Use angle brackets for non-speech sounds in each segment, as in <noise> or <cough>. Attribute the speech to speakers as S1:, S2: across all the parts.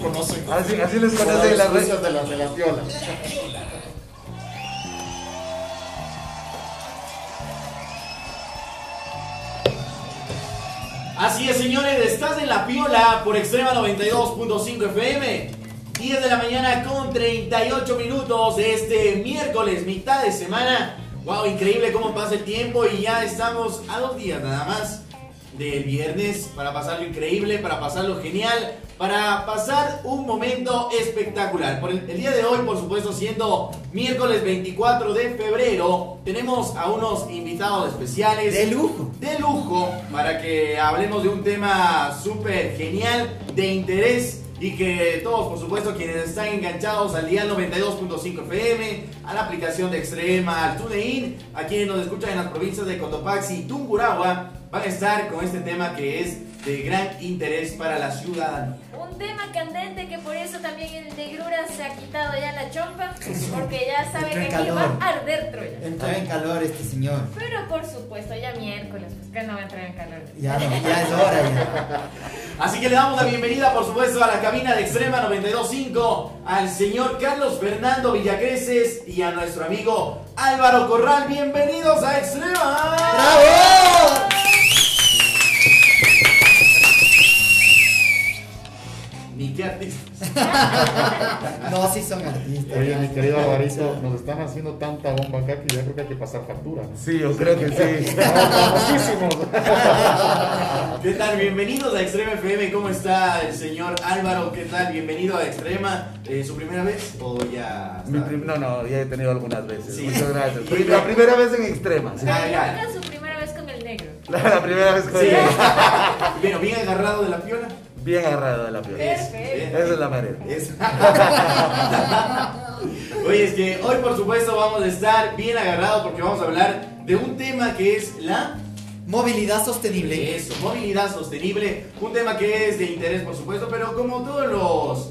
S1: conocen.
S2: Así, así les conocen las redes.
S1: de la, de la piola.
S3: Así es, señores, estás en la piola por Extrema 92.5 FM. 10 de la mañana con 38 minutos de este miércoles, mitad de semana. Wow, increíble cómo pasa el tiempo y ya estamos a dos días nada más del viernes para pasarlo increíble, para pasarlo genial, para pasar un momento espectacular. Por el, el día de hoy, por supuesto, siendo miércoles 24 de febrero, tenemos a unos invitados especiales.
S4: De lujo.
S3: De lujo, para que hablemos de un tema súper genial, de interés y que todos, por supuesto, quienes están enganchados al día 92.5 FM, a la aplicación de Extrema, al TuneIn, a quienes nos escuchan en las provincias de Cotopaxi y Tungurahua, van a estar con este tema que es de gran interés para la ciudadanía.
S5: Un tema candente que por eso también el negrura se ha quitado ya la chompa, porque ya sabe
S4: Entra
S5: que aquí va a arder Troya.
S4: Entra en calor este señor.
S5: Pero por supuesto, ya miércoles, pues que no va a entrar en calor.
S4: Ya, no, ya es hora ya. <laughs>
S3: Así que le damos la bienvenida, por supuesto, a la cabina de Extrema 92.5, al señor Carlos Fernando Villacreces y a nuestro amigo Álvaro Corral. Bienvenidos a Extrema.
S4: ¡Bravo! <laughs> No, sí son artistas.
S1: Oye, mi querido Alvarito, nos están haciendo tanta bomba acá que ya creo que hay que pasar factura. ¿no?
S2: Sí, yo creo que sí. <laughs>
S1: Famosísimos. <laughs>
S3: ¿Qué tal? Bienvenidos a Extrema FM. ¿Cómo está el señor Álvaro? ¿Qué tal? Bienvenido a Extrema. Eh, ¿Su primera vez o ya?
S2: Mi prim- no, no, ya he tenido algunas veces.
S3: Sí.
S2: Muchas gracias. Pri- La primera vez en extrema. sí.
S3: Ah, ya.
S5: Su primera vez con el negro.
S2: La, primera vez con
S3: Sí. Bueno, bien agarrado de la piola.
S2: Bien agarrado de la piel.
S5: Perfecto.
S2: Esa es la manera.
S3: Es- <laughs> Oye, es que hoy por supuesto vamos a estar bien agarrados porque vamos a hablar de un tema que es la
S4: Movilidad sostenible.
S3: eso, movilidad sostenible, un tema que es de interés por supuesto, pero como todos los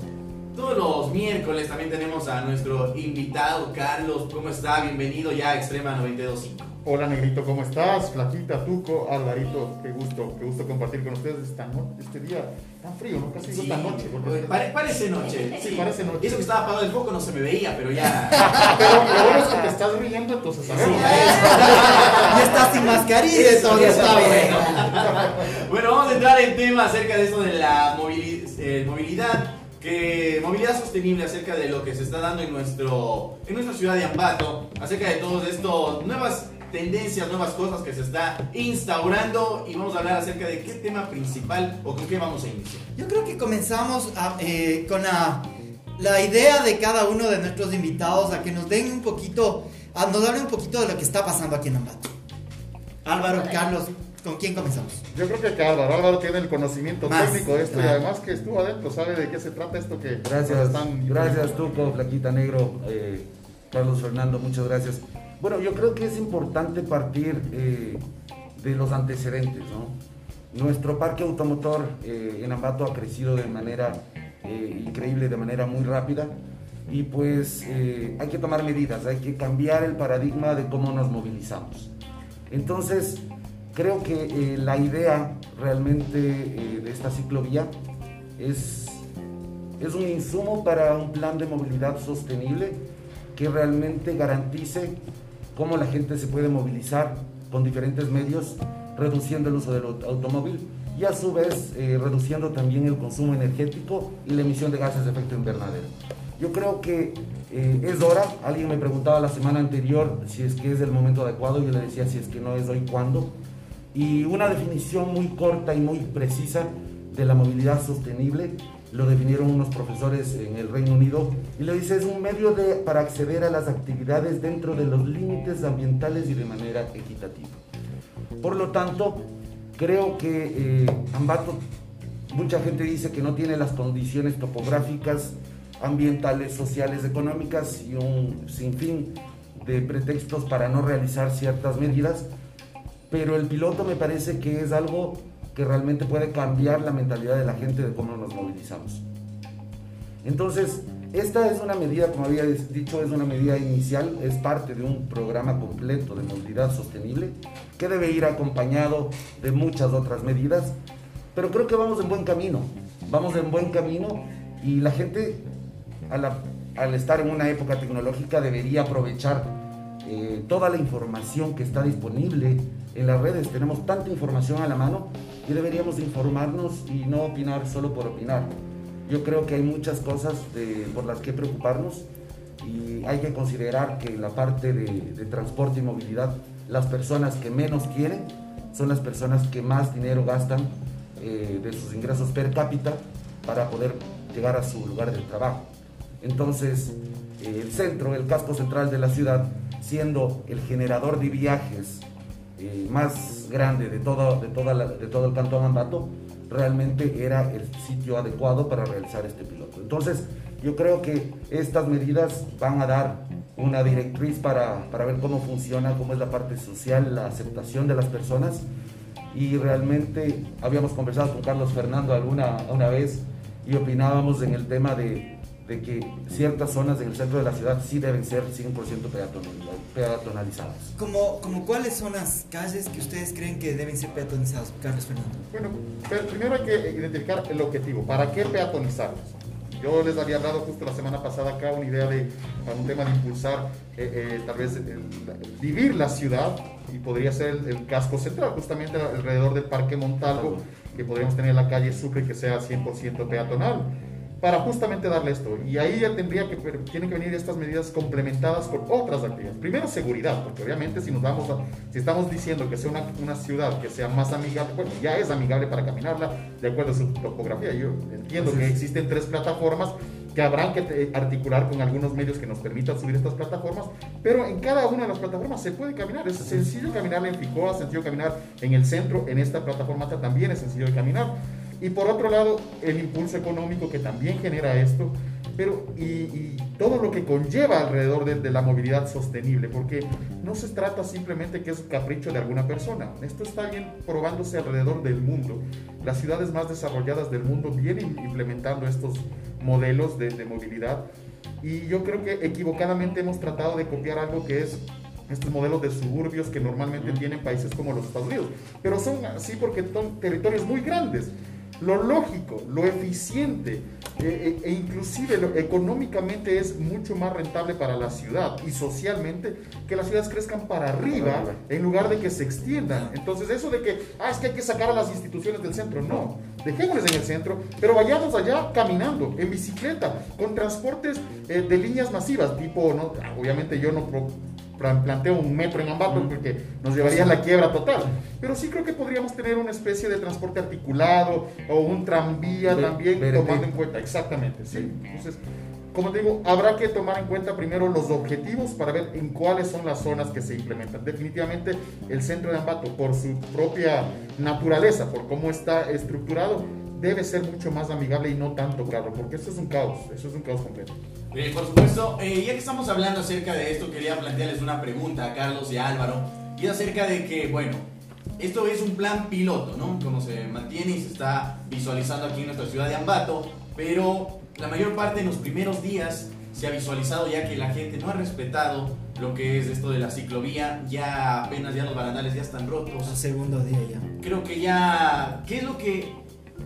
S3: todos los miércoles también tenemos a nuestro invitado Carlos, ¿cómo está? Bienvenido ya a Extrema 925.
S1: Hola Negrito, ¿cómo estás? Flaquita, Tuco, Alvarito, qué gusto, qué gusto compartir con ustedes esta no- este día tan frío, ¿no? Casi
S3: Sí,
S1: tan noche. porque-
S3: oye, pare- parece noche. <laughs>
S1: Sí, parece noche.
S3: Y eso que estaba apagado el foco no se me veía, pero ya. <laughs>
S1: Pero lo bueno es que te estás riendo, entonces
S3: Sí,
S1: sabemos. <laughs>
S4: Y está sin mascarilla
S3: Eso
S4: está
S3: está
S4: bien.
S3: Bueno, vamos a entrar en tema acerca de esto de la eh, movilidad, que movilidad sostenible acerca de lo que se está dando en nuestro en nuestra ciudad de Ambato, acerca de todos estos nuevas tendencias, nuevas cosas que se está instaurando y vamos a hablar acerca de qué tema principal o con qué vamos a iniciar.
S4: Yo creo que comenzamos a- eh, con la, la idea de cada uno de nuestros invitados a que nos den un poquito, a nos hablen un poquito de lo que está pasando aquí en Ambato. Álvaro, Carlos, ¿con quién comenzamos?
S1: Yo creo que Álvaro, Álvaro tiene el conocimiento
S4: Más.
S1: técnico de esto y además que estuvo adentro, sabe de qué se trata esto que
S2: Gracias,
S1: están
S2: gracias Tuco, Flaquita Negro, eh, Carlos Fernando, muchas gracias. Bueno, yo creo que es importante partir eh, de los antecedentes, ¿no? Nuestro parque automotor eh, en Ambato ha crecido de manera eh, increíble, de manera muy rápida y pues eh, hay que tomar medidas, hay que cambiar el paradigma de cómo nos movilizamos. Entonces, creo que eh, la idea realmente eh, de esta ciclovía es es un insumo para un plan de movilidad sostenible que realmente garantice cómo la gente se puede movilizar con diferentes medios, reduciendo el uso del aut- automóvil y a su vez eh, reduciendo también el consumo energético y la emisión de gases de efecto invernadero. Yo creo que es hora, alguien me preguntaba la semana anterior si es que es el momento adecuado, yo le decía si es que no es hoy, ¿cuándo? Y una definición muy corta y muy precisa de la movilidad sostenible lo definieron unos profesores en el Reino Unido y le dice es un medio de, para acceder a las actividades dentro de los límites ambientales y de manera equitativa. Por lo tanto, creo que eh, Ambato, mucha gente dice que no tiene las condiciones topográficas, ambientales, sociales, económicas y un sinfín de pretextos para no realizar ciertas medidas, pero el piloto me parece que es algo que realmente puede cambiar la mentalidad de la gente de cómo nos movilizamos. Entonces, esta es una medida, como había dicho, es una medida inicial, es parte de un programa completo de movilidad sostenible que debe ir acompañado de muchas otras medidas, pero creo que vamos en buen camino, vamos en buen camino Y la gente, al, estar en una época tecnológica, debería aprovechar eh, toda la información que está disponible en las redes. Tenemos tanta información a la mano y deberíamos informarnos y no opinar solo por opinar. Yo creo que hay muchas cosas de- por las que preocuparnos y hay que considerar que en la parte de, de transporte y movilidad, las personas que menos quieren son las personas que más dinero gastan eh, de sus ingresos per cápita para poder llegar a su lugar de trabajo. Entonces, eh, el centro, el casco central de la ciudad, siendo el generador de viajes más grande de todo, de, toda de todo el Cantón Ambato, realmente era el sitio adecuado para realizar este piloto. Entonces, yo creo que estas medidas van a dar una directriz para, para ver cómo funciona, cómo es la parte social, la aceptación de las personas. Y realmente habíamos conversado con Carlos Fernando alguna una vez y opinábamos en el tema de, de que ciertas zonas en el centro de la ciudad sí deben ser 100% peatonal- peatonalizadas.
S4: Como, como cuáles son las calles que ustedes creen que deben ser peatonizadas, Carlos Fernando?
S1: Bueno, pero primero hay que identificar el objetivo. ¿Para qué peatonizarlos? Yo les había hablado justo la semana pasada acá una idea de para un tema de impulsar eh, eh, tal vez el- vivir la ciudad y podría ser el, el casco central, justamente alrededor del Parque Montalvo, que podríamos tener la calle Sucre que sea 100% peatonal para justamente darle esto. Y ahí ya tendría que, tienen que venir estas medidas complementadas con otras actividades. Primero, seguridad, porque obviamente si nos vamos a, si estamos diciendo que sea una, una ciudad que sea más amigable, bueno, ya es amigable para caminarla, de acuerdo a su topografía. Yo entiendo que existen tres plataformas que habrán que articular con algunos medios que nos permitan subir estas plataformas, pero en cada una de las plataformas se puede caminar. Es sencillo caminar en Ficoa, sencillo caminar en el centro, en esta plataforma también es sencillo de caminar. Y por otro lado, el impulso económico que también genera esto, pero y, y todo lo que conlleva alrededor de, de la movilidad sostenible, porque no se trata simplemente que es un capricho de alguna persona. Esto está bien probándose alrededor del mundo. Las ciudades más desarrolladas del mundo vienen implementando estos modelos de, de movilidad y yo creo que equivocadamente hemos tratado de copiar algo que es estos modelos de suburbios que normalmente tienen países como los Estados Unidos. Pero son así porque son territorios muy grandes. Lo lógico, lo eficiente eh, eh, e inclusive lo- económicamente es mucho más rentable para la ciudad y socialmente que las ciudades crezcan para arriba en lugar de que se extiendan. Entonces eso de que, ah, es que hay que sacar a las instituciones del centro, no. Dejémosles en el centro, pero vayamos allá caminando, en bicicleta, con transportes eh, de líneas masivas, tipo, no, obviamente yo no planteo un metro en Ambato porque nos llevaría a la quiebra total, pero sí creo que podríamos tener una especie de transporte articulado o un tranvía también,
S2: verete.
S1: tomando en cuenta, exactamente, sí. Entonces, como te digo, habrá que tomar en cuenta primero los objetivos para ver en cuáles son las zonas que se implementan. Definitivamente el centro de Ambato, por su propia naturaleza, por cómo está estructurado, debe ser mucho más amigable y no tanto caro, porque esto es un caos, eso es un caos completo.
S3: Bien, por supuesto, eh, ya que estamos hablando acerca de esto, quería plantearles una pregunta a Carlos y a Álvaro. Y es acerca de que, bueno, esto es un plan piloto, ¿no? Como se mantiene y se está visualizando aquí en nuestra ciudad de Ambato, pero la mayor parte en los primeros días se ha visualizado ya que la gente no ha respetado lo que es esto de la ciclovía, ya apenas ya los barandales ya están rotos
S4: Al segundo día ya.
S3: creo que ya. ¿Qué es lo que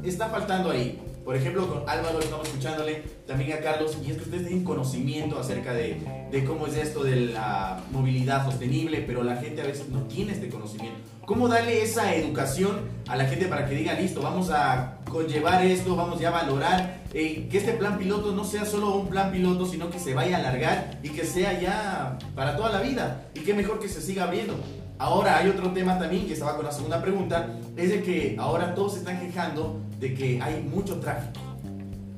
S3: está faltando ahí? Por ejemplo, con Álvaro estamos escuchándole, también a Carlos, y es que ustedes tienen conocimiento acerca de, cómo es esto de la movilidad sostenible, pero la gente a veces no tiene este conocimiento. ¿Cómo darle esa educación a la gente para que diga, listo, vamos a conllevar esto, vamos ya a valorar eh, que este plan piloto no sea solo un plan piloto, sino que se vaya a alargar y que sea ya para toda la vida? Y qué mejor que se siga abriendo. Ahora hay otro tema también que estaba con la segunda pregunta, es de que ahora todos se están quejando de que hay mucho tráfico.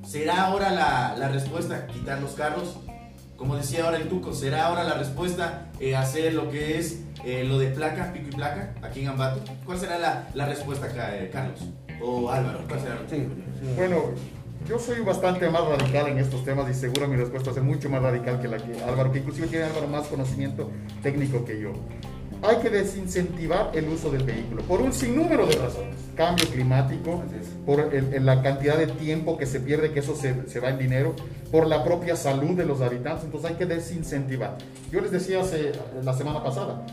S3: ¿Será ahora la, la respuesta quitar los carros? Como decía ahora el Tuco, ¿será ahora la respuesta eh, hacer lo que es eh, lo de placa, pico y placa, aquí en Ambato? ¿Cuál será la, la respuesta, Ca- eh, Carlos? O Álvaro, ¿cuál será?
S2: Sí.
S1: Bueno, yo soy bastante más radical en estos temas y seguro mi respuesta ser mucho más radical que la que Álvaro, que inclusive tiene Álvaro más conocimiento técnico que yo. Hay que desincentivar el uso del vehículo por un sinnúmero de razones. Cambio climático, por el- el- la cantidad de tiempo que se pierde, que eso se, se va en dinero, por la propia salud de los habitantes, entonces hay que desincentivar. Yo les decía hace, la semana pasada,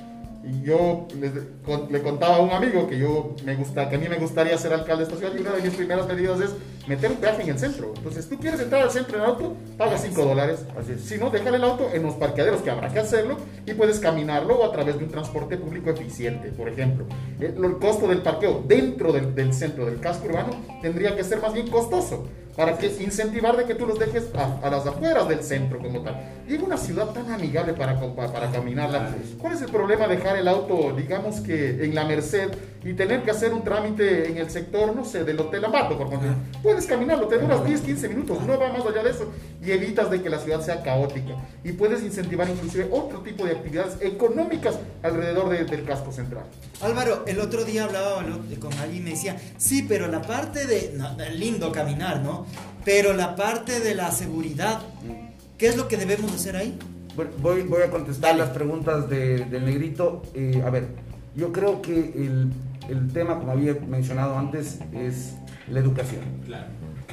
S1: Y yo les- con- le contaba a un amigo que yo me gusta, que a mí me gustaría ser alcalde de esta ciudad y una de mis primeras medidas es meter un peaje en el centro. Entonces, tú quieres entrar al centro en auto, paga 5 dólares. Si no, déjale el auto en los parqueaderos, que habrá que hacerlo, y puedes caminarlo o a través de un transporte público eficiente, por ejemplo. El, el costo del parqueo dentro del, del centro, del casco urbano, tendría que ser más bien costoso, para que incentivar de que tú los dejes a, a las afueras del centro como tal. Y en una ciudad tan amigable para, para caminarla, ¿cuál es el problema de dejar el auto, digamos que en la Merced, y tener que hacer un trámite en el sector, no sé, del Hotel Ambato, por ejemplo? Puedes caminarlo, te duras 10, 15 minutos, no va más allá de eso, y evitas de que la ciudad sea caótica. Y puedes incentivar inclusive otro tipo de actividades económicas alrededor de- del casco central.
S4: Álvaro, el otro día hablaba con alguien y me decía, sí, pero la parte de, no, lindo caminar, ¿no? Pero la parte de la seguridad, ¿qué es lo que debemos hacer ahí?
S2: Bueno, voy, voy a contestar las preguntas de- del negrito. Eh, a ver, yo creo que el, el tema, como había mencionado antes, es la educación.
S3: Claro.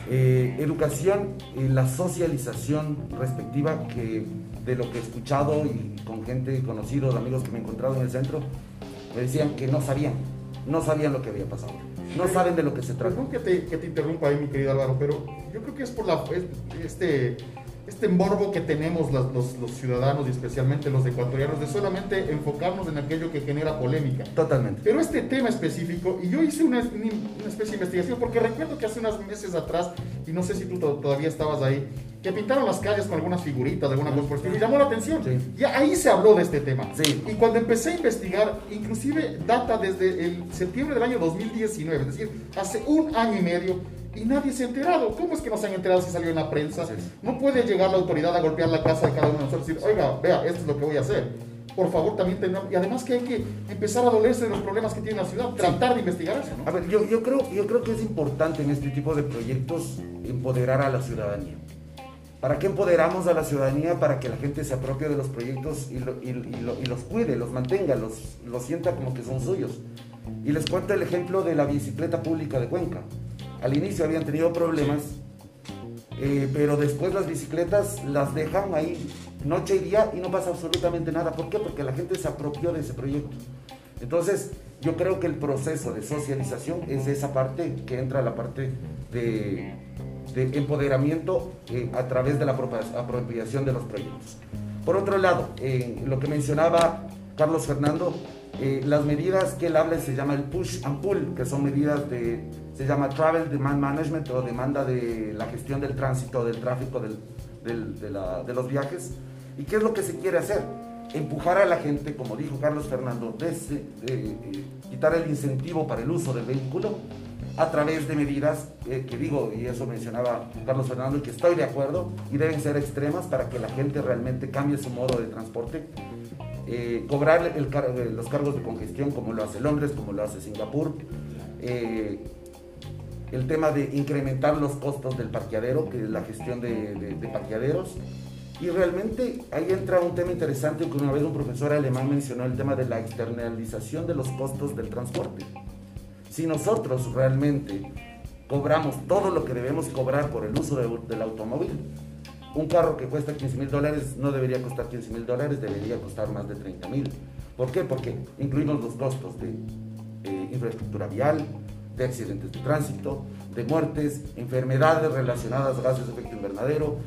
S2: Eh, educación, eh, la socialización respectiva que de lo que he escuchado y con gente conocidos, amigos que me he encontrado en el centro, me decían que no sabían, no sabían lo que había pasado, no saben de lo que se trata.
S1: Perdón que te, que te interrumpa ahí, mi querido Álvaro, pero yo creo que es por la, es- este, este morbo que tenemos las- los, los ciudadanos y especialmente los ecuatorianos de solamente enfocarnos en aquello que genera polémica.
S2: Totalmente.
S1: Pero este tema específico, y yo hice una, una especie de investigación, porque recuerdo que hace unos meses atrás, y no sé si tú to- todavía estabas ahí, que pintaron las calles con algunas figuritas, alguna cosa por y llamó la atención.
S2: Sí.
S1: Y ahí se habló de este tema.
S2: Sí.
S1: Y cuando empecé a investigar, inclusive data desde el septiembre del año 2019, es decir, hace un año y medio, y nadie se ha enterado. ¿Cómo es que no se han enterado si salió en la prensa? No puede llegar la autoridad a golpear la casa de cada uno de nosotros y decir, oiga, vea, esto es lo que voy a hacer. Por favor, también tenemos... Y además que hay que empezar a dolerse de los problemas que tiene la ciudad, tratar de investigar eso, ¿no?
S2: A ver, yo, yo, creo, yo creo que es importante en este tipo de proyectos empoderar a la ciudadanía. ¿Para qué empoderamos a la ciudadanía? Para que la gente se apropie de los proyectos y, lo- y- y lo- y los cuide, los mantenga, los, los sienta como que son suyos. Y les cuento el ejemplo de la bicicleta pública de Cuenca. Al inicio habían tenido problemas, eh, pero después las bicicletas las dejan ahí noche y día y no pasa absolutamente nada. ¿Por qué? Porque la gente se apropió de ese proyecto. Entonces, yo creo que el proceso de socialización es esa parte que entra la parte de, de empoderamiento eh, a través de la apropia- apropiación de los proyectos. Por otro lado, eh, lo que mencionaba Carlos Fernando, eh, las medidas que él habla se llama el push and pull, que son medidas de, se llama travel demand management o demanda de la gestión del tránsito, del tráfico, del- de, de los viajes. ¿Y qué es lo que se quiere hacer? Empujar a la gente, como dijo Carlos Fernando, eh, eh, quitar el incentivo para el uso del vehículo a través de medidas eh, que digo, y eso mencionaba Carlos Fernando, y que estoy de acuerdo, y deben ser extremas para que la gente realmente cambie su modo de transporte. Eh, cobrar el car- eh, los cargos de congestión como lo hace Londres, como lo hace Singapur. Eh, el tema de incrementar los costos del parqueadero, que es la gestión de, de- de parqueaderos. Y realmente ahí entra un tema interesante que una vez un profesor alemán mencionó, el tema de la externalización de los costos del transporte. Si nosotros realmente cobramos todo lo que debemos cobrar por el uso de- del automóvil, un carro que cuesta 15 mil dólares no debería costar 15 mil dólares, debería costar más de 30 mil. ¿Por qué? Porque incluimos los costos de eh, infraestructura vial, de accidentes de tránsito, de muertes, enfermedades relacionadas a gases de efecto invernadero.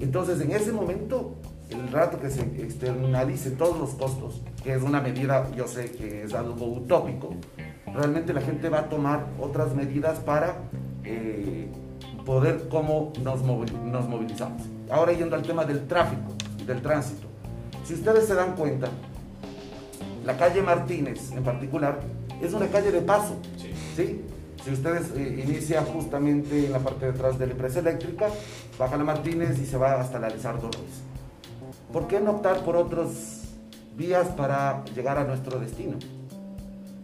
S2: Entonces, en ese momento, el rato que se externalice todos los costos, que es una medida, yo sé que es algo utópico, realmente la gente va a tomar otras medidas para eh, poder cómo nos, movil- nos movilizamos. Ahora yendo al tema del tráfico, del tránsito. Si ustedes se dan cuenta, la calle Martínez en particular es una calle de paso.
S3: Sí.
S2: ¿sí? Si ustedes eh, inician justamente en la parte de atrás de la empresa eléctrica, baja la Martínez y se va hasta la Lizardo Ruiz. ¿Por qué no optar por otras vías para llegar a nuestro destino?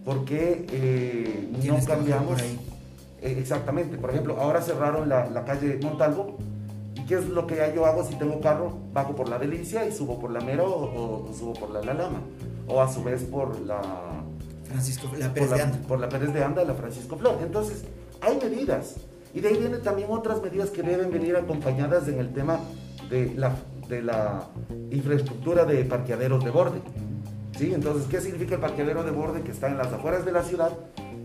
S2: ¿Por qué eh, no cambiamos?
S4: ahí.
S2: Eh, exactamente. Por ejemplo, ahora cerraron la, la calle Montalvo. ¿Y qué es lo que yo hago si tengo carro? Bajo por la Delicia y subo por la Mero o, o subo por la La Lama. O a su vez por la,
S4: Francisco, la
S2: por
S4: Pérez
S2: la,
S4: de Anda.
S2: por la Pérez de Anda la Francisco Flor. Entonces, hay medidas. Y de ahí vienen también otras medidas que deben venir acompañadas en el tema de la, de la infraestructura de parqueaderos de borde. ¿Sí? Entonces, ¿qué significa el parqueadero de borde que está en las afueras de la ciudad?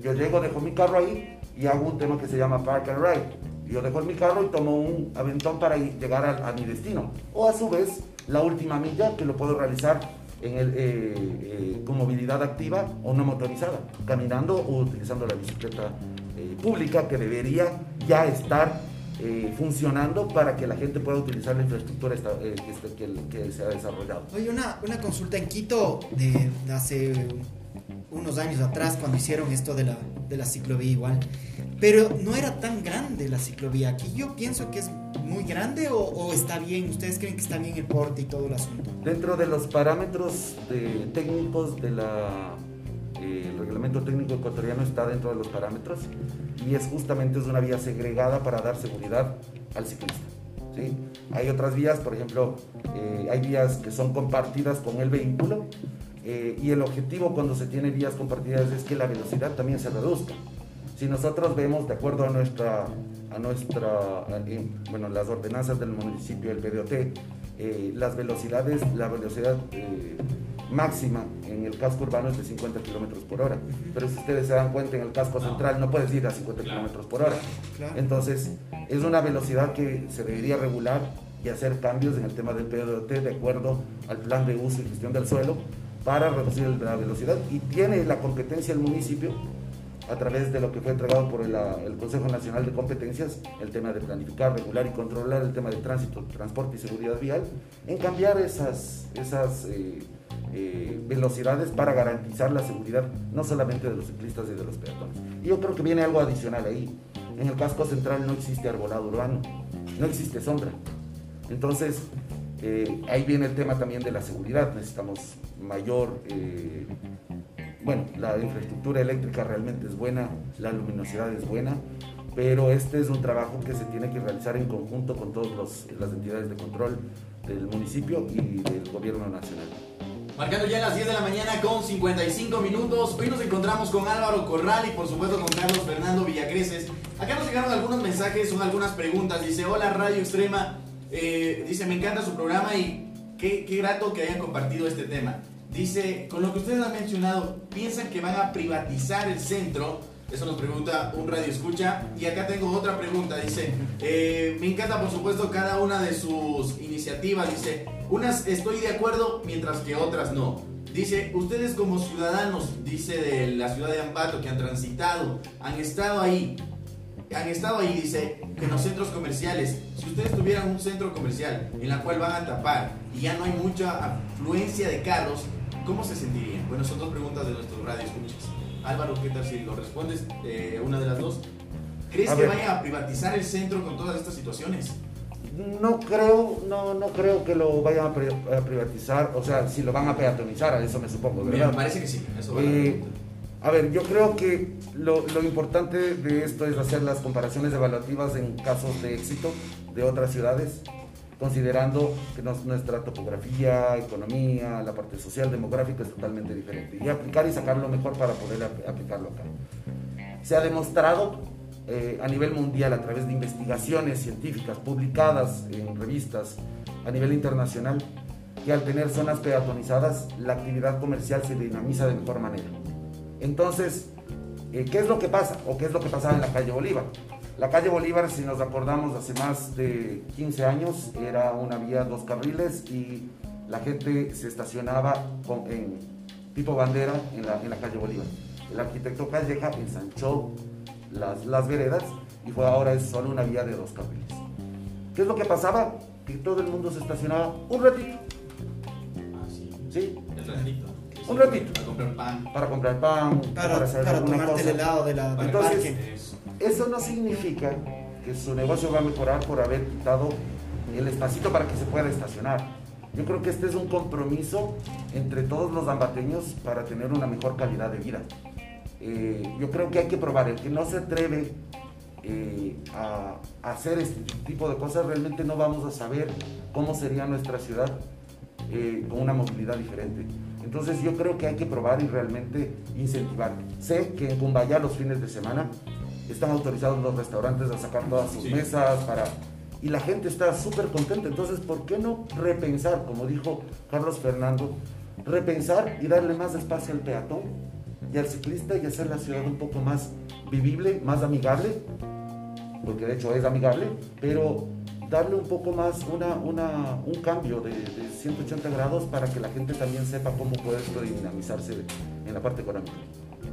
S2: Yo llego, dejo mi carro ahí y hago un tema que se llama Park and Ride. Yo dejo mi carro y tomo un aventón para llegar a, mi destino. O a su vez, la última milla que lo puedo realizar eh, eh, con movilidad activa o no motorizada, caminando o utilizando la bicicleta eh, pública que debería ya estar eh, funcionando para que la gente pueda utilizar la infraestructura que, este- que- que se ha desarrollado.
S4: Oye, una, consulta en Quito de hace unos años atrás cuando hicieron esto de la, de la ciclovía igual. Pero no era tan grande la ciclovía. Aquí yo pienso que es muy grande o, o está bien. ¿Ustedes creen que está bien el porte y todo el asunto?
S2: Dentro de los parámetros de- técnicos del reglamento técnico ecuatoriano está dentro de los parámetros y es justamente es una vía segregada para dar seguridad al ciclista. ¿sí? Hay otras vías, por ejemplo, eh, hay vías que son compartidas con el vehículo eh, y el objetivo cuando se tiene vías compartidas es que la velocidad también se reduzca. Si nosotros vemos, de acuerdo a nuestra, a nuestra eh, bueno, las ordenanzas del municipio, el PDOT, eh, las velocidades, la velocidad máxima en el casco urbano es de 50 kilómetros por hora. Pero si ustedes se dan cuenta, en el casco central no puedes ir a 50
S3: Claro.
S2: kilómetros por hora. Entonces, es una velocidad que se debería regular y hacer cambios en el tema del PDOT de acuerdo al plan de uso y gestión del suelo para reducir la velocidad. Y tiene la competencia el municipio a través de lo que fue entregado por el, ah, el Consejo Nacional de Competencias, el tema de planificar, regular y controlar el tema de tránsito, transporte y seguridad vial, en cambiar esas, esas eh, eh, velocidades para garantizar la seguridad no solamente de los ciclistas y de los peatones. Y yo creo que viene algo adicional ahí. En el casco central no existe arbolado urbano, no existe sombra. Entonces, eh, ahí viene el tema también de la seguridad. Necesitamos mayor eh, bueno, la infraestructura eléctrica realmente es buena, la luminosidad es buena, pero este es un trabajo que se tiene que realizar en conjunto con todas las entidades de control del municipio y del gobierno nacional.
S3: Marcando ya las 10 de la mañana con 55 minutos. Hoy nos encontramos con Álvaro Corral y por supuesto con Carlos Fernando Villacreces. Acá nos llegaron algunos mensajes, son algunas preguntas. Dice, hola Radio Extrema. Eh, dice, me encanta su programa y qué, qué grato que hayan compartido este tema. Dice, con lo que ustedes han mencionado, ¿piensan que van a privatizar el centro? Eso nos pregunta un radio escucha. Y acá tengo otra pregunta. Dice, eh, me encanta por supuesto cada una de sus iniciativas. Dice, unas estoy de acuerdo mientras que otras no. Dice, ustedes como ciudadanos, dice de la ciudad de Ambato que han transitado, han estado ahí, han estado ahí, dice, en los centros comerciales, si ustedes tuvieran un centro comercial en la cual van a tapar y ya no hay mucha afluencia de carros, ¿cómo se sentirían? Bueno, son dos preguntas de nuestros radio escuchas. Álvaro, ¿qué tal si lo respondes? Eh, una de las dos. ¿Crees
S2: A
S3: que vayan a privatizar el centro con todas estas situaciones?
S2: No creo, no, no creo que lo vayan a, pri- a privatizar, o sea, si lo van a peatonizar, a eso me supongo,
S3: Me
S2: ¿verdad?
S3: parece que sí, eso va a
S2: Eh. A ver, yo creo que lo, importante de esto es hacer las comparaciones evaluativas en casos de éxito de otras ciudades, considerando que nuestra topografía, economía, la parte social, demográfica es totalmente diferente. Y aplicar y sacar lo mejor para poder ap- aplicarlo acá. Se ha demostrado eh, a nivel mundial a través de investigaciones científicas publicadas en revistas a nivel internacional que al tener zonas peatonizadas la actividad comercial se dinamiza de mejor manera. Entonces, eh, ¿qué es lo que pasa? ¿O qué es lo que pasaba en la calle Bolívar? La calle Bolívar, si nos acordamos, hace más de 15 años era una vía dos carriles y la gente se estacionaba con- en tipo bandera en la, en la calle Bolívar. El arquitecto Calleja ensanchó las, las veredas y fue ahora es solo una vía de dos carriles. ¿Qué es lo que pasaba? Que todo el mundo se estacionaba un ratito,
S3: Ah, sí.
S2: ¿sí?
S3: El ratito.
S2: Un ratito.
S3: A comprar pan.
S2: Para comprar pan,
S4: Para,
S2: hacer
S4: para
S2: alguna
S4: tomarte el
S2: cosa.
S4: helado de la, del
S2: Entonces,
S4: parque.
S3: Eso.
S2: Eso no significa que su negocio va a mejorar por haber quitado el espacito para que se pueda estacionar. Yo creo que este es un compromiso entre todos los ambateños para tener una mejor calidad de vida. Eh, yo creo que hay que probar. El que no se atreve eh, a, a hacer este tipo de cosas, realmente no vamos a saber cómo sería nuestra ciudad eh, con una movilidad diferente. Entonces yo creo que hay que probar y realmente incentivar. Sé que en Cumbayá los fines de semana están autorizados los restaurantes a sacar todas sus
S3: Sí.
S2: mesas para... Y la gente está súper contenta. Entonces, ¿por qué no repensar, como dijo Carlos Fernando, repensar y darle más espacio al peatón y al ciclista y hacer la ciudad un poco más vivible, más amigable, porque de hecho es amigable, pero darle un poco más una, una, un cambio de, de 180 grados para que la gente también sepa cómo puede esto dinamizarse en la parte económica.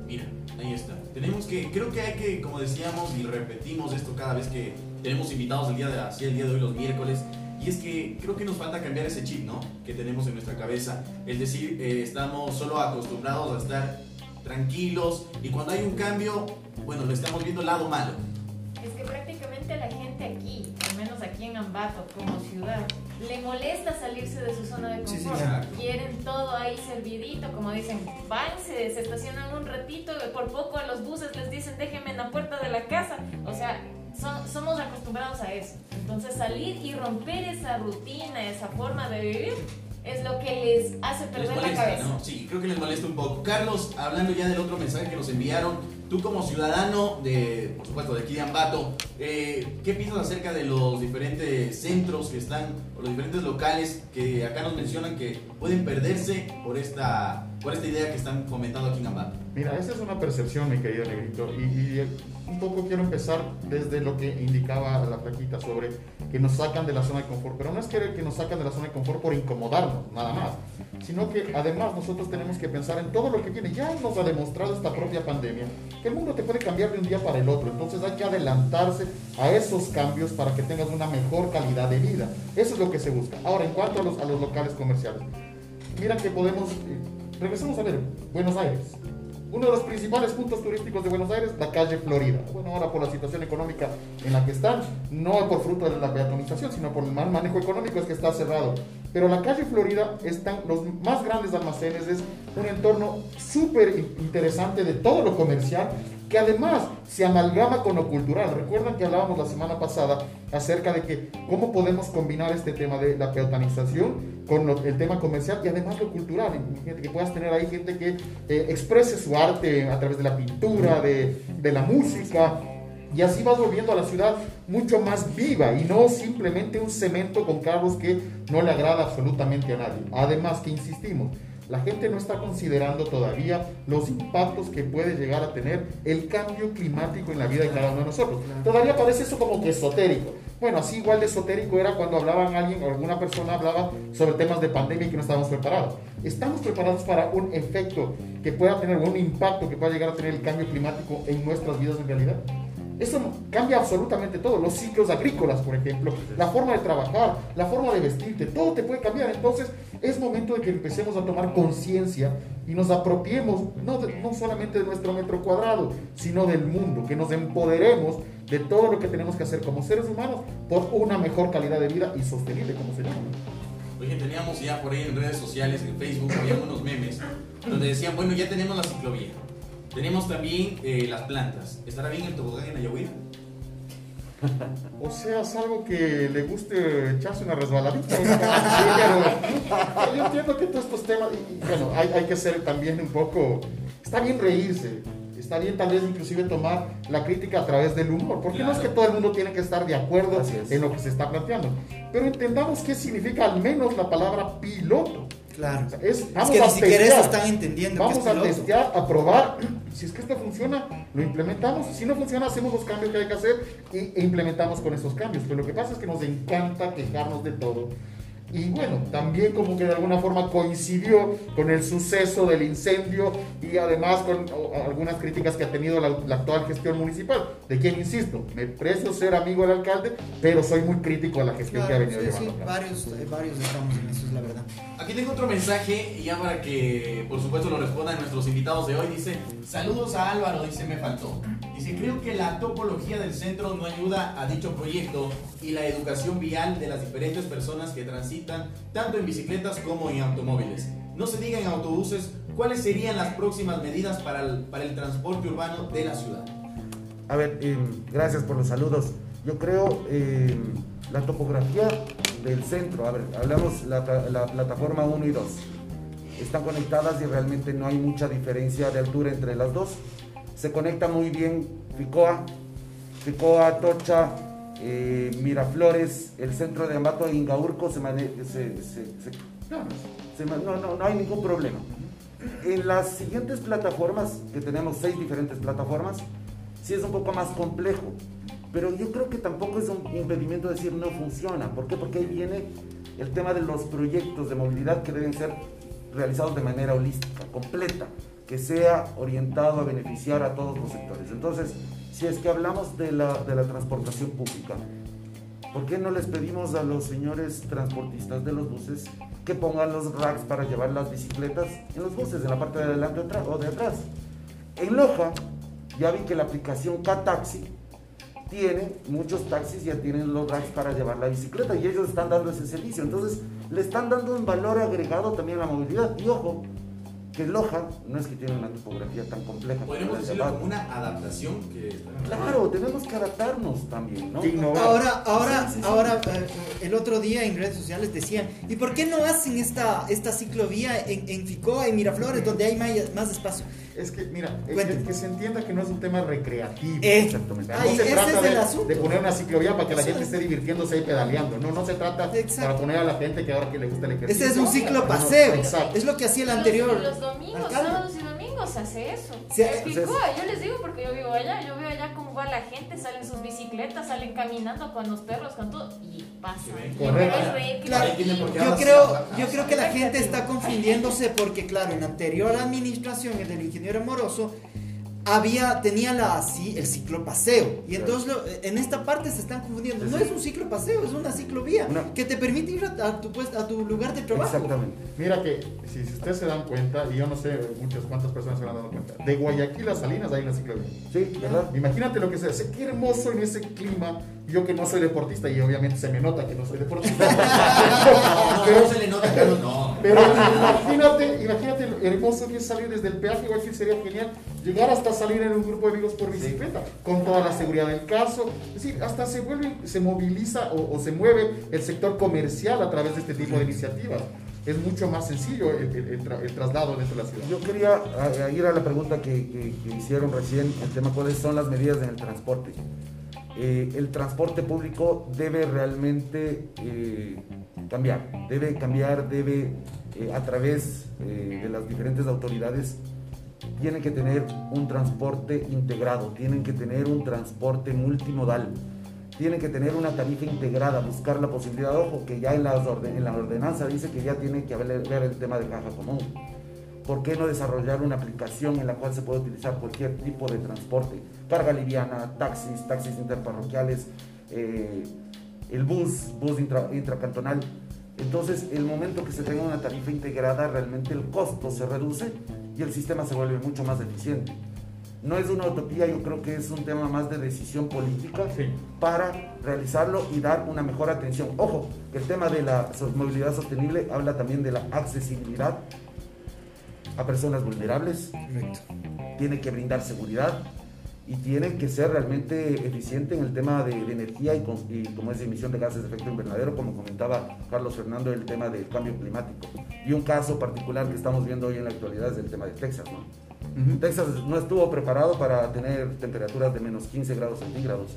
S3: Mira, ahí está. Tenemos que, creo que hay que, como decíamos y repetimos esto cada vez que tenemos invitados el día de, así el día de hoy, los miércoles, y es que creo que nos falta cambiar ese chip, ¿no? Que tenemos en nuestra cabeza. Es decir, eh, estamos solo acostumbrados a estar tranquilos y cuando hay un cambio, bueno, le estamos viendo el lado malo.
S5: Es que prácticamente a la gente aquí, en Ambato como ciudad, le molesta salirse de su zona de
S4: Sí, sí,
S5: confort.
S3: exacto.
S5: Quieren todo ahí servidito, como dicen, van, se, estacionan un ratito, por poco a los buses les dicen déjenme en la puerta de la casa. O sea, son- somos acostumbrados a eso. Entonces salir y romper esa rutina, esa forma de vivir, es lo que les hace
S3: Les
S5: perder la
S3: molesta,
S5: cabeza.
S3: ¿no? Sí, creo que les molesta un poco. Carlos, hablando ya del otro mensaje que nos enviaron, tú como ciudadano de, por supuesto, de aquí de Ambato, eh, ¿qué piensas acerca de los diferentes centros que están, o los diferentes locales que acá nos mencionan que pueden perderse por esta, por esta idea que están fomentando aquí en Ambato?
S1: Mira, esa es una percepción, mi querido Negrito, y, un poco quiero empezar desde lo que indicaba la plaquita sobre que nos sacan de la zona de confort, pero no es que, que nos sacan de la zona de confort por incomodarnos, nada más, sino que además nosotros tenemos que pensar en todo lo que viene. Ya nos ha demostrado esta propia pandemia que el mundo te puede cambiar de un día para el otro, entonces hay que adelantarse a esos cambios para que tengas una mejor calidad de vida. Eso es lo que se busca. Ahora, en cuanto a los, a los locales comerciales, mira que podemos, eh, regresemos a ver, Buenos Aires. Uno de los principales puntos turísticos de Buenos Aires, la calle Florida. Bueno, ahora por la situación económica en la que están, no por fruto de la peatonización, sino por el mal manejo económico es que está cerrado. Pero la calle Florida están los más grandes almacenes, es un entorno súper interesante de todo lo comercial, que además se amalgama con lo cultural. Recuerdan que hablábamos la semana pasada acerca de que cómo podemos combinar este tema de la peatonización con el tema comercial y además lo cultural. Imagínate que puedas tener ahí gente que eh, exprese su arte a través de la pintura, de, de la música. Y así vas volviendo a la ciudad mucho más viva y no simplemente un cemento con carros que no le agrada absolutamente a nadie. Además que insistimos, la gente no está considerando todavía los impactos que puede llegar a tener el cambio climático en la vida de cada uno de nosotros. Todavía parece eso como que esotérico. Bueno, así igual de esotérico era cuando hablaban alguien o alguna persona hablaba sobre temas de pandemia y que no estábamos preparados. Estamos preparados para un efecto que pueda tener, un impacto que pueda llegar a tener el cambio climático en nuestras vidas en realidad. Eso cambia absolutamente todo. Los ciclos agrícolas, por ejemplo, la forma de trabajar, la forma de vestirte, todo te puede cambiar. Entonces, es momento de que empecemos a tomar conciencia y nos apropiemos no, de- no solamente de nuestro metro cuadrado, sino del mundo, que nos empoderemos de todo lo que tenemos que hacer como seres humanos por una mejor calidad de vida y sostenible, como se llama.
S3: Oye, teníamos ya por ahí en redes sociales, en Facebook, había unos memes donde decían, bueno, ya tenemos la ciclovía. Tenemos también eh, las plantas. ¿Estará bien el tobogán en Ayahuira?
S1: O sea, es algo que le guste echarse una resbaladita. ¿no? <laughs> Sí, pero yo entiendo que todos estos temas, y, bueno, hay, hay que ser también un poco, está bien reírse, está bien tal vez inclusive tomar la crítica a través del humor, porque no es que
S3: Claro.
S1: todo el mundo tiene que estar de acuerdo
S2: es.
S1: en lo que se está planteando, pero entendamos qué significa al menos la palabra piloto.
S4: Claro.
S1: O sea, es,
S4: Es
S1: vamos
S4: que
S1: a
S4: ni siquiera
S1: testear.
S4: eso están entendiendo.
S1: Vamos
S4: que es
S1: a
S4: piloto.
S1: testear, a probar. <clears throat> Si es que esto funciona, lo implementamos. Si no funciona, hacemos los cambios que hay que hacer e implementamos con esos cambios. Pero lo que pasa es que nos encanta quejarnos de todo. Y bueno, también como que de alguna forma coincidió con el suceso del incendio y además con algunas críticas que ha tenido la, la actual gestión municipal. De quien, insisto, me precio ser amigo del alcalde, pero soy muy crítico a la gestión que ha
S4: Claro,
S1: venido
S4: sí,
S1: llevando.
S4: sí, varios, eh, varios estamos en eso, es la verdad.
S3: Aquí tengo otro mensaje, y ya para que por supuesto lo respondan nuestros invitados de hoy. Dice, saludos a Álvaro, dice, me faltó. Dice, creo que la topología del centro no ayuda a dicho proyecto y la educación vial de las diferentes personas que transitan tanto en bicicletas como en automóviles. No se diga en autobuses, ¿cuáles serían las próximas medidas para el, para el transporte urbano de la ciudad?
S2: A ver, eh, gracias por los saludos. Yo creo eh, la topografía del centro, a ver, hablamos la, la plataforma 1 y 2. Están conectadas y realmente no hay mucha diferencia de altura entre las dos. Se conecta muy bien Ficoa, Ficoa, Tocha, eh, Miraflores, el centro de Ambato e Ingaurco se, mane- se, se- no, no, no hay ningún problema. En las siguientes plataformas, que tenemos seis diferentes plataformas, sí es un poco más complejo. Pero yo creo que tampoco es un impedimento decir no funciona. ¿Por qué? Porque ahí viene el tema de los proyectos de movilidad que deben ser realizados de manera holística, completa, que sea orientado a beneficiar a todos los sectores. Entonces, si es que hablamos de la, de la transportación pública, ¿Por qué no les pedimos a los señores transportistas de los buses que pongan los racks para llevar las bicicletas en los buses, en la parte de adelante o de atrás? En Loja, ya vi que la aplicación K-Taxi tiene, muchos taxis ya tienen los racks para llevar la bicicleta y ellos están dando ese servicio. Entonces, le están dando un valor agregado también a la movilidad. Y ojo, que Loja no es que tiene una topografía tan compleja.
S3: Podríamos decirlo como una adaptación que...
S2: Claro, tenemos que adaptarnos también, ¿no?
S1: Innovar.
S4: Ahora, ahora,
S2: Sí, sí, sí.
S4: ahora, eh, el otro día en redes sociales decían, ¿y por qué no hacen esta, esta ciclovía en, en Ficoa, en Miraflores, donde hay más, más espacio?
S1: Es que, mira,
S4: Cuénteme.
S1: que, que se entienda que no es un tema recreativo.
S4: Eh,
S2: Exactamente.
S1: No se
S4: ese
S1: trata
S4: es
S1: de, de poner una ciclovía para que la gente
S4: es.
S1: esté divirtiéndose ahí pedaleando. No, no se trata
S4: Exacto.
S1: para poner a la gente que ahora que le gusta el ejercicio.
S4: Ese es un ciclo
S1: no,
S4: paseo.
S1: Exacto.
S4: Es lo que hacía el
S5: Los-
S4: anterior.
S5: Los, domingos,
S4: alcalde.
S5: sábados y domingos se hace eso.
S4: Sí,
S5: En yo les digo porque yo vivo allá, yo veo allá cómo va la gente, salen sus bicicletas, salen caminando con los perros, con todo, y pasa.
S1: Correcto.
S4: Claro, yo creo, yo creo que la gente está confundiéndose porque, claro, en la anterior administración, el del ingeniero Moroso, había, tenía la, así, el ciclopaseo. Y entonces lo- en esta parte se están confundiendo. No es un ciclopaseo, es una ciclovía
S2: Una-
S4: que te permite ir a, tu, pues, a tu lugar de trabajo.
S2: Exactamente.
S1: Mira que si, si ustedes se dan cuenta, y yo no sé muchas cuántas personas se han dado cuenta, de Guayaquil a Salinas hay una ciclovía.
S2: Sí, ¿verdad?
S1: Imagínate lo que se hace. Qué hermoso en ese clima. Yo que no soy deportista y obviamente se me nota que no soy deportista. <laughs> <laughs>
S3: No,
S1: pero,
S3: no se le nota, Carlos, no.
S1: Pero imagínate, imagínate lo hermoso que es salir desde el peaje. Igual que sería genial llegar hasta salir en un grupo de amigos por bicicleta, con toda la seguridad del caso. Es decir, hasta se vuelve, se moviliza o, o se mueve el sector comercial a través de este tipo de iniciativas. Es mucho más sencillo el, el- el tra- el traslado dentro de la ciudad.
S2: Yo quería a- a ir a la pregunta que, que- que hicieron recién, el tema cuáles son las medidas en el transporte. Eh, el transporte público debe realmente eh, cambiar, debe cambiar, debe eh, a través eh, de las diferentes autoridades, tienen que tener un transporte integrado, tienen que tener un transporte multimodal, tienen que tener una tarifa integrada, buscar la posibilidad, ojo, que ya en, las orden- en la ordenanza dice que ya tiene que haber ver el tema de caja común. ¿Por qué no desarrollar una aplicación en la cual se puede utilizar cualquier tipo de transporte? Carga liviana, taxis, taxis interparroquiales, eh, el bus, bus intra- intracantonal. Entonces, el momento que se tenga una tarifa integrada, realmente el costo se reduce y el sistema se vuelve mucho más eficiente. No es una utopía, yo creo que es un tema más de decisión política
S1: Sí.
S2: para realizarlo y dar una mejor atención. Ojo, que el tema de la movilidad sostenible habla también de la accesibilidad a personas vulnerables,
S4: Correcto.
S2: tiene que brindar seguridad y tiene que ser realmente eficiente en el tema de, de energía y, con- y como es emisión de gases de efecto invernadero, como comentaba Carlos Fernando, el tema del cambio climático. Y un caso particular que estamos viendo hoy en la actualidad es el tema de Texas. ¿no? Texas no estuvo preparado para tener temperaturas de menos 15 grados centígrados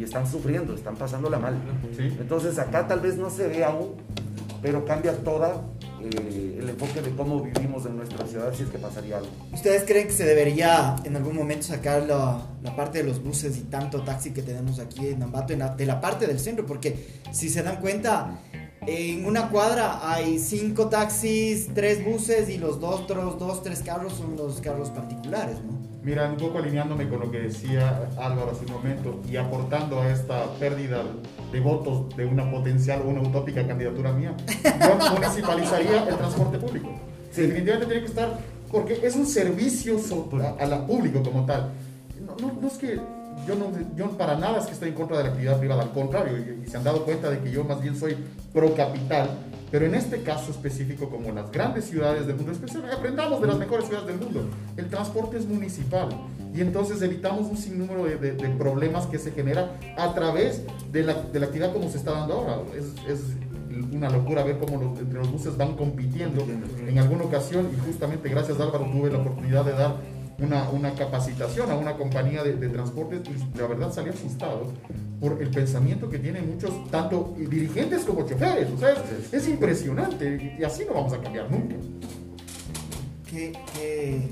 S2: y están sufriendo, están pasándola mal.
S1: Sí.
S2: Entonces acá tal vez no se ve aún, pero cambia toda eh, el enfoque de cómo vivimos en nuestra ciudad si es que pasaría algo.
S4: ¿Ustedes creen que se debería en algún momento sacar la, parte de los buses y tanto taxi que tenemos aquí en Ambato en la- de la parte del centro? Porque si se dan cuenta, en una cuadra hay cinco taxis, tres buses y los dos, otros dos, tres carros son los carros particulares, ¿no?
S1: Mira, un poco alineándome con lo que decía Álvaro hace un momento y aportando a esta pérdida de votos de una potencial o una utópica candidatura mía, yo municipalizaría el transporte público.
S2: Sí.
S1: Definitivamente tiene que estar, porque es un servicio so- a, a la público como tal. No, no- no es que yo, no, yo para nada es que estoy en contra de la actividad privada, al contrario, y, y se han dado cuenta de que yo más bien soy pro capital, pero en este caso específico, como las grandes ciudades del mundo, especialmente aprendamos de las mejores ciudades del mundo, el transporte es municipal y entonces evitamos un sinnúmero de, de- de problemas que se genera a través de la, de la actividad como se está dando ahora. Es, es una locura ver cómo los, entre los buses van compitiendo en alguna ocasión y justamente gracias Álvaro tuve la oportunidad de dar una, una capacitación a una compañía de, de transportes y la verdad salí asustado por el pensamiento que tienen muchos, tanto dirigentes como choferes. O sea, es, es impresionante y, y así no vamos a cambiar nunca.
S4: Qué, qué-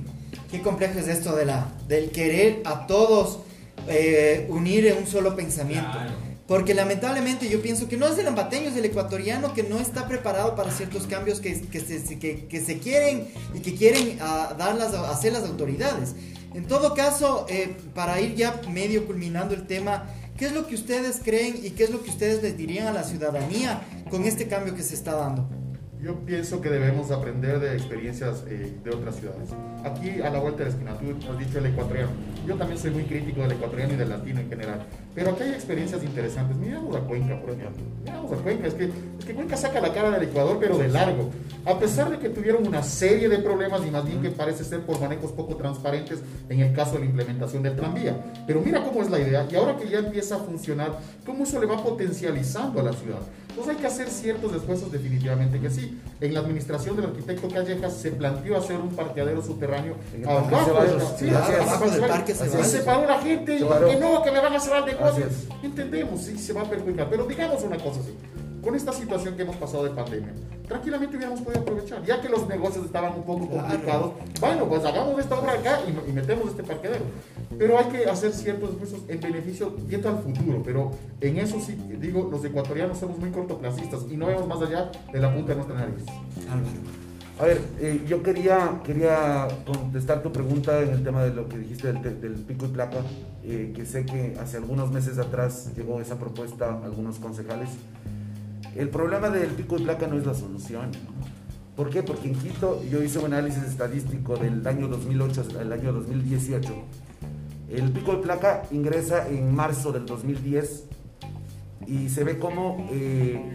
S4: qué complejo es esto de la, del querer a todos eh, unir en un solo pensamiento.
S3: Claro.
S4: Porque lamentablemente yo pienso que no es el ambateño, es el ecuatoriano que no está preparado para ciertos cambios que, que se, que, se quieren y que quieren ah, dar las- hacer las autoridades. En todo caso, eh, para ir ya medio culminando el tema, ¿qué es lo que ustedes creen y qué es lo que ustedes les dirían a la ciudadanía con este cambio que se está dando?
S1: Yo pienso que debemos aprender de experiencias eh, de otras ciudades. Aquí a la vuelta de la esquina, tú has dicho el ecuatoriano. Yo también soy muy crítico del ecuatoriano y del latino en general. Pero aquí hay experiencias interesantes. Miramos a Cuenca, por ejemplo. Miramos a Cuenca. Es que, que Cuenca saca la cara del Ecuador, pero de largo. A pesar de que tuvieron una serie de problemas y más bien que parece ser por manejos poco transparentes en el caso de la implementación del tranvía. Pero mira cómo es la idea. Y ahora que ya empieza a funcionar, cómo eso le va potencializando a la ciudad. Entonces hay que hacer ciertos esfuerzos definitivamente que sí. En la administración del arquitecto Callejas se planteó hacer un parqueadero subterráneo abajo, del
S4: Parque
S1: Se separó la gente y que no, que me van a cerrar el negocio.
S2: Así es.
S1: Entendemos, sí, se va a perjudicar. Pero digamos una cosa así. Con esta situación que hemos pasado de pandemia, tranquilamente hubiéramos podido aprovechar. Ya que los negocios estaban un poco
S4: Claro.
S1: complicados, bueno, pues hagamos esta obra acá y, y metemos este parqueadero. Pero hay que hacer ciertos esfuerzos en beneficio, viendo al futuro. Pero en eso sí, digo, los ecuatorianos somos muy cortoplacistas y no vemos más allá de la punta de nuestra nariz.
S4: Álvaro.
S2: A ver, eh, yo quería, quería contestar tu pregunta en el tema de lo que dijiste del, del pico y placa, eh, que sé que hace algunos meses atrás llegó esa propuesta a algunos concejales. El problema del pico y placa no es la solución. ¿Por qué? Porque en Quito yo hice un análisis estadístico del año 2008 al año 2018. El pico de placa ingresa en marzo del 2010 y se ve como eh,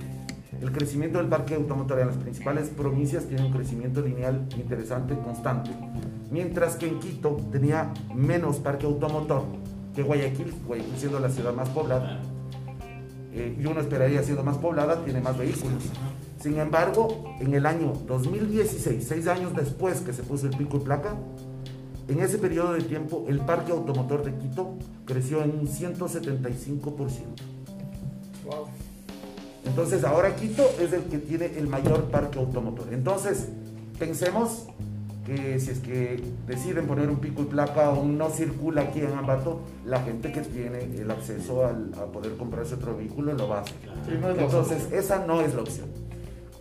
S2: el crecimiento del parque automotor en las principales provincias tiene un crecimiento lineal interesante, constante. Mientras que en Quito tenía menos parque automotor que Guayaquil, Guayaquil siendo la ciudad más poblada. Eh, y uno esperaría siendo más poblada, tiene más vehículos. Sin embargo, en el año 2016, seis años después que se puso el pico y placa, en ese periodo de tiempo el parque automotor de Quito creció en un 175%.
S4: Wow.
S2: Entonces ahora Quito es el que tiene el mayor parque automotor. Entonces pensemos que si es que deciden poner un pico y placa o un no circula aquí en Ambato, la gente que tiene el acceso al- a poder comprarse otro vehículo lo va a hacer.
S1: Sí, no es
S2: Entonces esa no es la opción.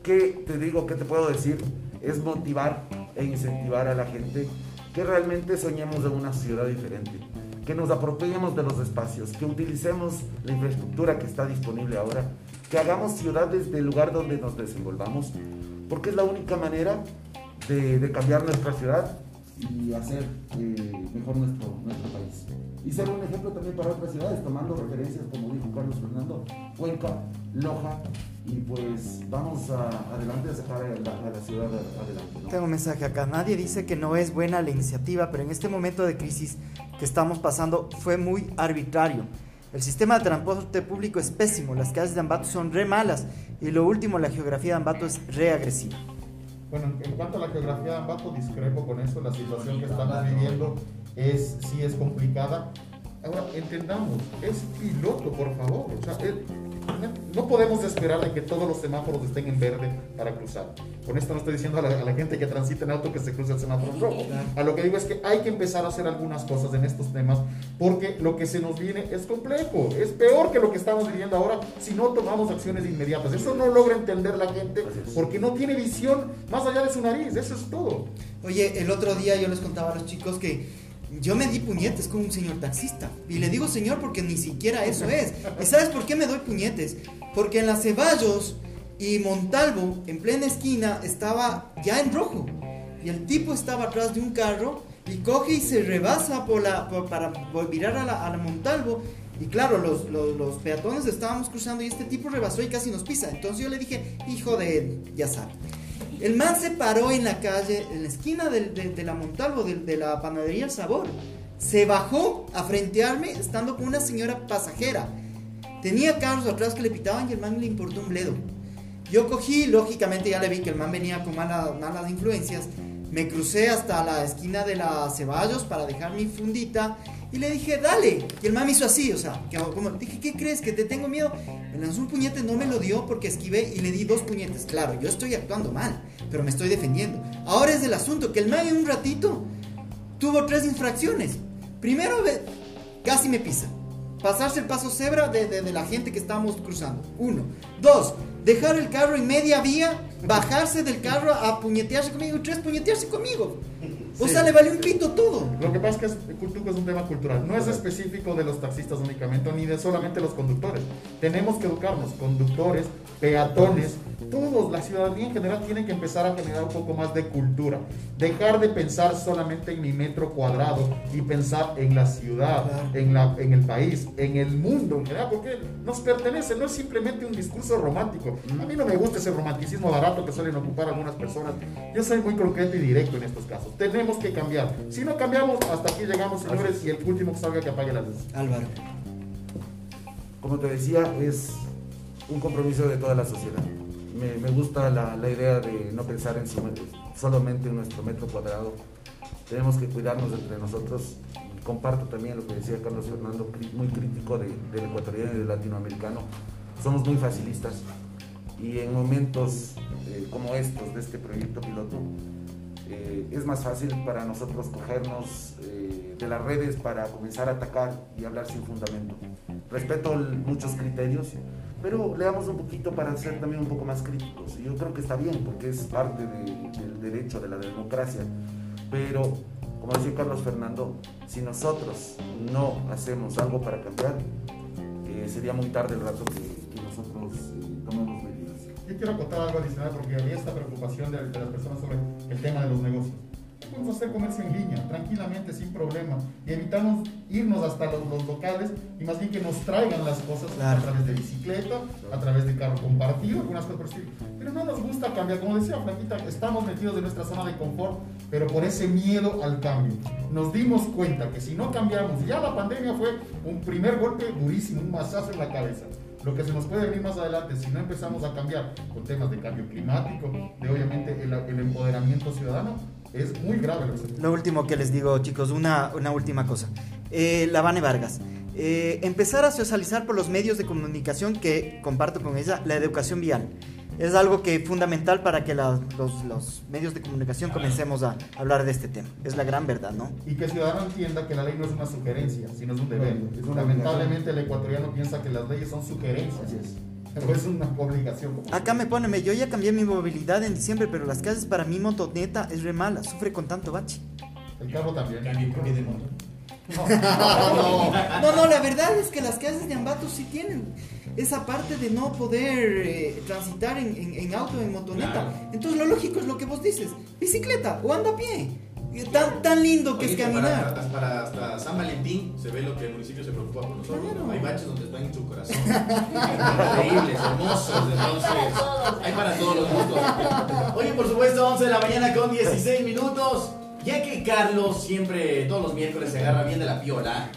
S2: ¿Qué te digo, qué te puedo decir? Es motivar e incentivar a la gente que realmente soñemos de una ciudad diferente, que nos apropiemos de los espacios, que utilicemos la infraestructura que está disponible ahora, que hagamos ciudades del lugar donde nos desenvolvamos, porque es la única manera de, de cambiar nuestra ciudad y hacer eh, mejor nuestro, nuestro país. Y ser un ejemplo también para otras ciudades, tomando referencias, como dijo Carlos Fernando, Cuenca, Loja, y pues vamos a, adelante a sacar a la, a la ciudad adelante. ¿no?
S4: Tengo un mensaje acá. Nadie dice que no es buena la iniciativa, pero en este momento de crisis que estamos pasando fue muy arbitrario. El sistema de transporte público es pésimo, las calles de Ambato son re malas y lo último, la geografía de Ambato es re agresiva.
S1: Bueno, en cuanto a la geografía de Ambato, discrepo con eso. La situación que estamos viviendo es, sí es complicada. Ahora, entendamos, es piloto, por favor. O sea, no podemos esperar de que todos los semáforos estén en verde para cruzar. Con esto no estoy diciendo a la, a la gente que transita en auto que se cruce el semáforo en rojo. A lo que digo es que hay que empezar a hacer algunas cosas en estos temas porque lo que se nos viene es complejo. Es peor que lo que estamos viviendo ahora si no tomamos acciones inmediatas. Eso no logra entender la gente porque no tiene visión más allá de su nariz. Eso es todo.
S4: Oye, el otro día yo les contaba a los chicos que yo me di puñetes con un señor taxista. Y le digo señor porque ni siquiera eso <laughs> es. ¿Y sabes por qué me doy puñetes? Porque en la Ceballos y Montalvo, en plena esquina, estaba ya en rojo. Y el tipo estaba atrás de un carro y coge y se rebasa por la, por- para por virar a la, a la Montalvo. Y claro, los, los, los peatones estábamos cruzando y este tipo rebasó y casi nos pisa. Entonces yo le dije, hijo de, ya sabe. El man se paró en la calle, en la esquina del- de, de la Montalvo, de, de la panadería El Sabor. Se bajó a frentearme estando con una señora pasajera. Tenía carros atrás que le pitaban y el man le importó un bledo. Yo cogí, lógicamente ya le vi que el man venía con malas, malas influencias. Me crucé hasta la esquina de la Ceballos para dejar mi fundita y le dije, dale. Y el man hizo así, o sea, que como, dije, ¿qué crees? ¿Que te tengo miedo? Me lanzó un puñete, no me lo dio porque esquivé y le di dos puñetes. Claro, yo estoy actuando mal, pero me estoy defendiendo. Ahora es el asunto que el man en un ratito tuvo tres infracciones. Primero, casi me pisa. Pasarse el paso cebra de, de- de la gente que estábamos cruzando. Uno. Dos, dejar el carro en media vía, bajarse del carro a puñetearse conmigo. Tres, puñetearse conmigo. O
S1: Sí.
S4: sea, le valió un pito todo.
S1: Lo que pasa es que Cultuco es un tema cultural, no es específico de los taxistas únicamente, ni de solamente los conductores. Tenemos que educarnos, conductores, peatones, todos, la ciudadanía en general tiene que empezar a generar un poco más de cultura. Dejar de pensar solamente en mi metro cuadrado y pensar en la ciudad, en, la, en el país, en el mundo en general, porque nos pertenece, no es simplemente un discurso romántico. A mí no me gusta ese romanticismo barato que suelen ocupar algunas personas. Yo soy muy concreto y directo en estos casos. Tenemos que cambiar. Si no cambiamos, hasta aquí llegamos, señores, y el último que salga que apague la luz.
S4: Álvaro.
S2: como te decía, es un compromiso de toda la sociedad. Me, me gusta la, la idea de no pensar en su- solamente en nuestro metro cuadrado. Tenemos que cuidarnos entre nosotros. Comparto también lo que decía Carlos Fernando, muy crítico de- del ecuatoriano y del latinoamericano. Somos muy facilistas y en momentos eh, como estos de este proyecto piloto, eh, es más fácil para nosotros cogernos eh, de las redes para comenzar a atacar y hablar sin fundamento. Respeto muchos criterios, pero le damos un poquito para ser también un poco más críticos. Y yo creo que está bien, porque es parte de- del derecho, de la democracia. Pero, como decía Carlos Fernando, si nosotros no hacemos algo para cambiar, eh, sería muy tarde el rato que, que nosotros eh, tomemos medidas.
S1: Yo quiero contar algo adicional porque había esta preocupación de, de las personas sobre el tema de los negocios. Podemos hacer comercio en línea, tranquilamente, sin problema, y evitamos irnos hasta los, los locales y más bien que nos traigan las cosas
S4: Claro.
S1: a través de bicicleta, a través de carro compartido, algunas cosas por estilo. Pero no nos gusta cambiar, como decía Franquita, estamos metidos en nuestra zona de confort, pero por ese miedo al cambio. Nos dimos cuenta que si no cambiamos, ya la pandemia fue un primer golpe durísimo, un mazazo en la cabeza. Lo que se nos puede venir más adelante, si no empezamos a cambiar con temas de cambio climático, de obviamente el, el empoderamiento ciudadano, es muy grave lo
S4: Lo último que les digo, chicos, una, una última cosa. Eh, la Vane Vargas. Eh, empezar a socializar por los medios de comunicación que comparto con ella, la educación vial. Es algo que es fundamental para que la- los, los medios de comunicación comencemos a hablar de este tema. Es la gran verdad, ¿no?
S1: Y que el ciudadano entienda que la ley no es una sugerencia, sino es un deber.
S2: No,
S1: Lamentablemente el ecuatoriano piensa que las leyes son sugerencias, pero es una obligación.
S4: Acá me pone, yo ya cambié mi movilidad en diciembre, pero las calles para mi motoneta es re mala, sufre con tanto bache.
S1: El carro también.
S3: Cambio de moto.
S4: No, <laughs> no, no, la verdad es que las calles de Ambato sí tienen esa parte de no poder eh, transitar en, en- en auto, en motoneta.
S3: Claro.
S4: Entonces lo lógico es lo que vos dices, bicicleta o anda a pie. Tan, tan lindo que
S3: Oye,
S4: es caminar.
S3: hasta, para- hasta San Valentín se ve lo que el municipio se preocupa por nosotros.
S4: Claro.
S3: ¿no? Hay baches donde están en su corazón. Increíbles, hermosos. Entonces, hay para todos los gustos. Oye, por supuesto, 11 de la mañana con 16 minutos. Ya que Carlos siempre, todos los miércoles, se agarra bien de la piola.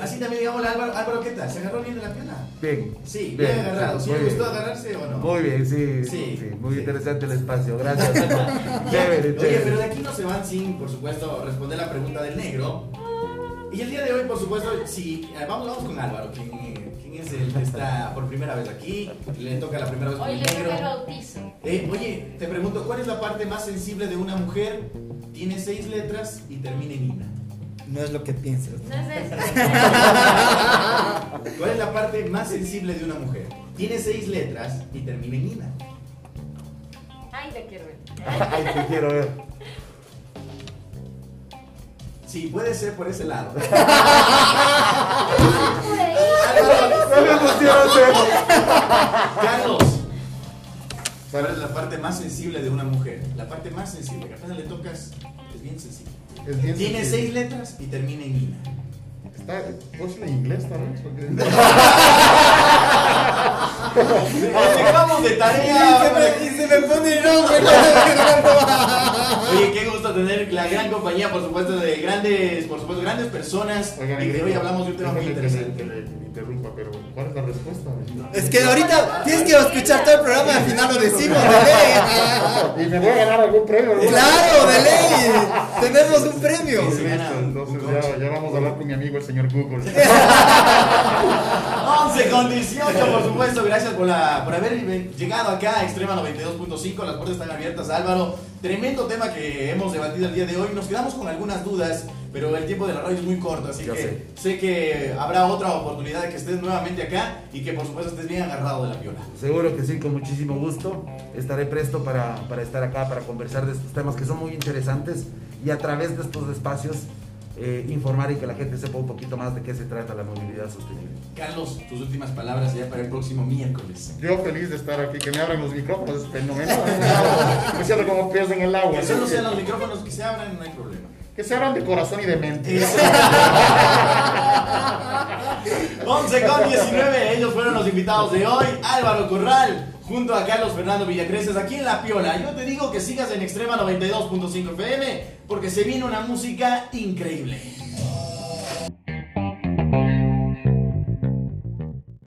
S3: Así también digamos Álvaro, Álvaro, ¿qué tal? ¿Se agarró bien de la piola?
S2: Bien.
S3: Sí, bien, agarrado. ¿Sí le gustó
S2: bien.
S3: agarrarse o no?
S2: Muy bien, sí,
S3: Sí,
S2: sí, muy
S3: sí.
S2: interesante el espacio, gracias. <laughs> Chévere,
S3: Oye,
S2: chévere.
S3: pero de aquí no se van sin, por supuesto, responder la pregunta del negro. Y el día de hoy, por supuesto, sí, eh, vamos, vamos con Álvaro, quien, el que está por primera vez aquí. Le toca la primera vez con
S5: Hoy
S3: el
S5: le toca el
S3: negro.
S5: bautizo.
S3: Eh, oye, te pregunto, ¿cuál es la parte más sensible de una mujer? Tiene seis letras y termina en Ina.
S4: No es lo que piensas.
S5: No es eso.
S3: ¿Cuál es la parte más sensible de una mujer? Tiene seis letras y termina en Ina.
S5: Ay, te quiero ver.
S2: Ay, te quiero ver.
S3: Sí, puede ser por ese lado. <laughs>
S2: No me pusieron cero.
S3: Carlos, ¿cuál es la parte más sensible de una mujer? La parte más sensible, que apenas le tocas, es bien sensible.
S1: Es bien
S3: Tiene seis letras y termina en Ina.
S1: Está, ¿Puedo decirlo en inglés tal vez? Porque-
S3: Les <laughs> dejamos de tarea.
S4: se me, y se me pone rojo. <laughs>
S3: Oye, qué gusto tener la gran compañía, por supuesto, de grandes, por supuesto, grandes personas.
S1: Oigan,
S3: y de hoy hablamos de un tema muy interesante.
S1: interrumpa, pero ¿cuál es la respuesta?
S4: Es que ahorita tienes que escuchar todo el programa y al final lo decimos, de ley.
S1: Y me voy a ganar algún premio. ¿no?
S4: Claro, de ley. <laughs> Tenemos un premio.
S1: Ya, ya vamos a hablar con mi amigo el señor Google. <laughs>
S3: 11 con 18, por supuesto. Gracias por, la, por haber llegado acá a Extrema 92.5. Las puertas están abiertas, Álvaro. Tremendo tema que hemos debatido el día de hoy. Nos quedamos con algunas dudas, pero el tiempo de la radio es muy corto. Así
S2: Ya
S3: que
S2: sé.
S3: sé. que habrá otra oportunidad de que estés nuevamente acá y que, por supuesto, estés bien agarrado de la piola.
S2: Seguro que sí, con muchísimo gusto. Estaré presto para, para estar acá, para conversar de estos temas que son muy interesantes y a través de estos espacios eh, informar y que la gente sepa un poquito más de qué se trata la movilidad sostenible.
S3: Carlos, tus últimas palabras ya para el próximo miércoles.
S1: Yo feliz de estar aquí, que me abran los micrófonos, es fenomenal. <laughs> Me siento como pez en el agua.
S3: Que solo sean los micrófonos que se abran, no hay problema.
S1: Que se abran de corazón y de mente.
S3: Eso. 11 <laughs> con 19, ellos fueron los invitados de hoy. Álvaro Corral, junto a Carlos Fernando Villacreces, aquí en La Piola. Yo te digo que sigas en Extrema 92.5 FM, porque se viene una música increíble.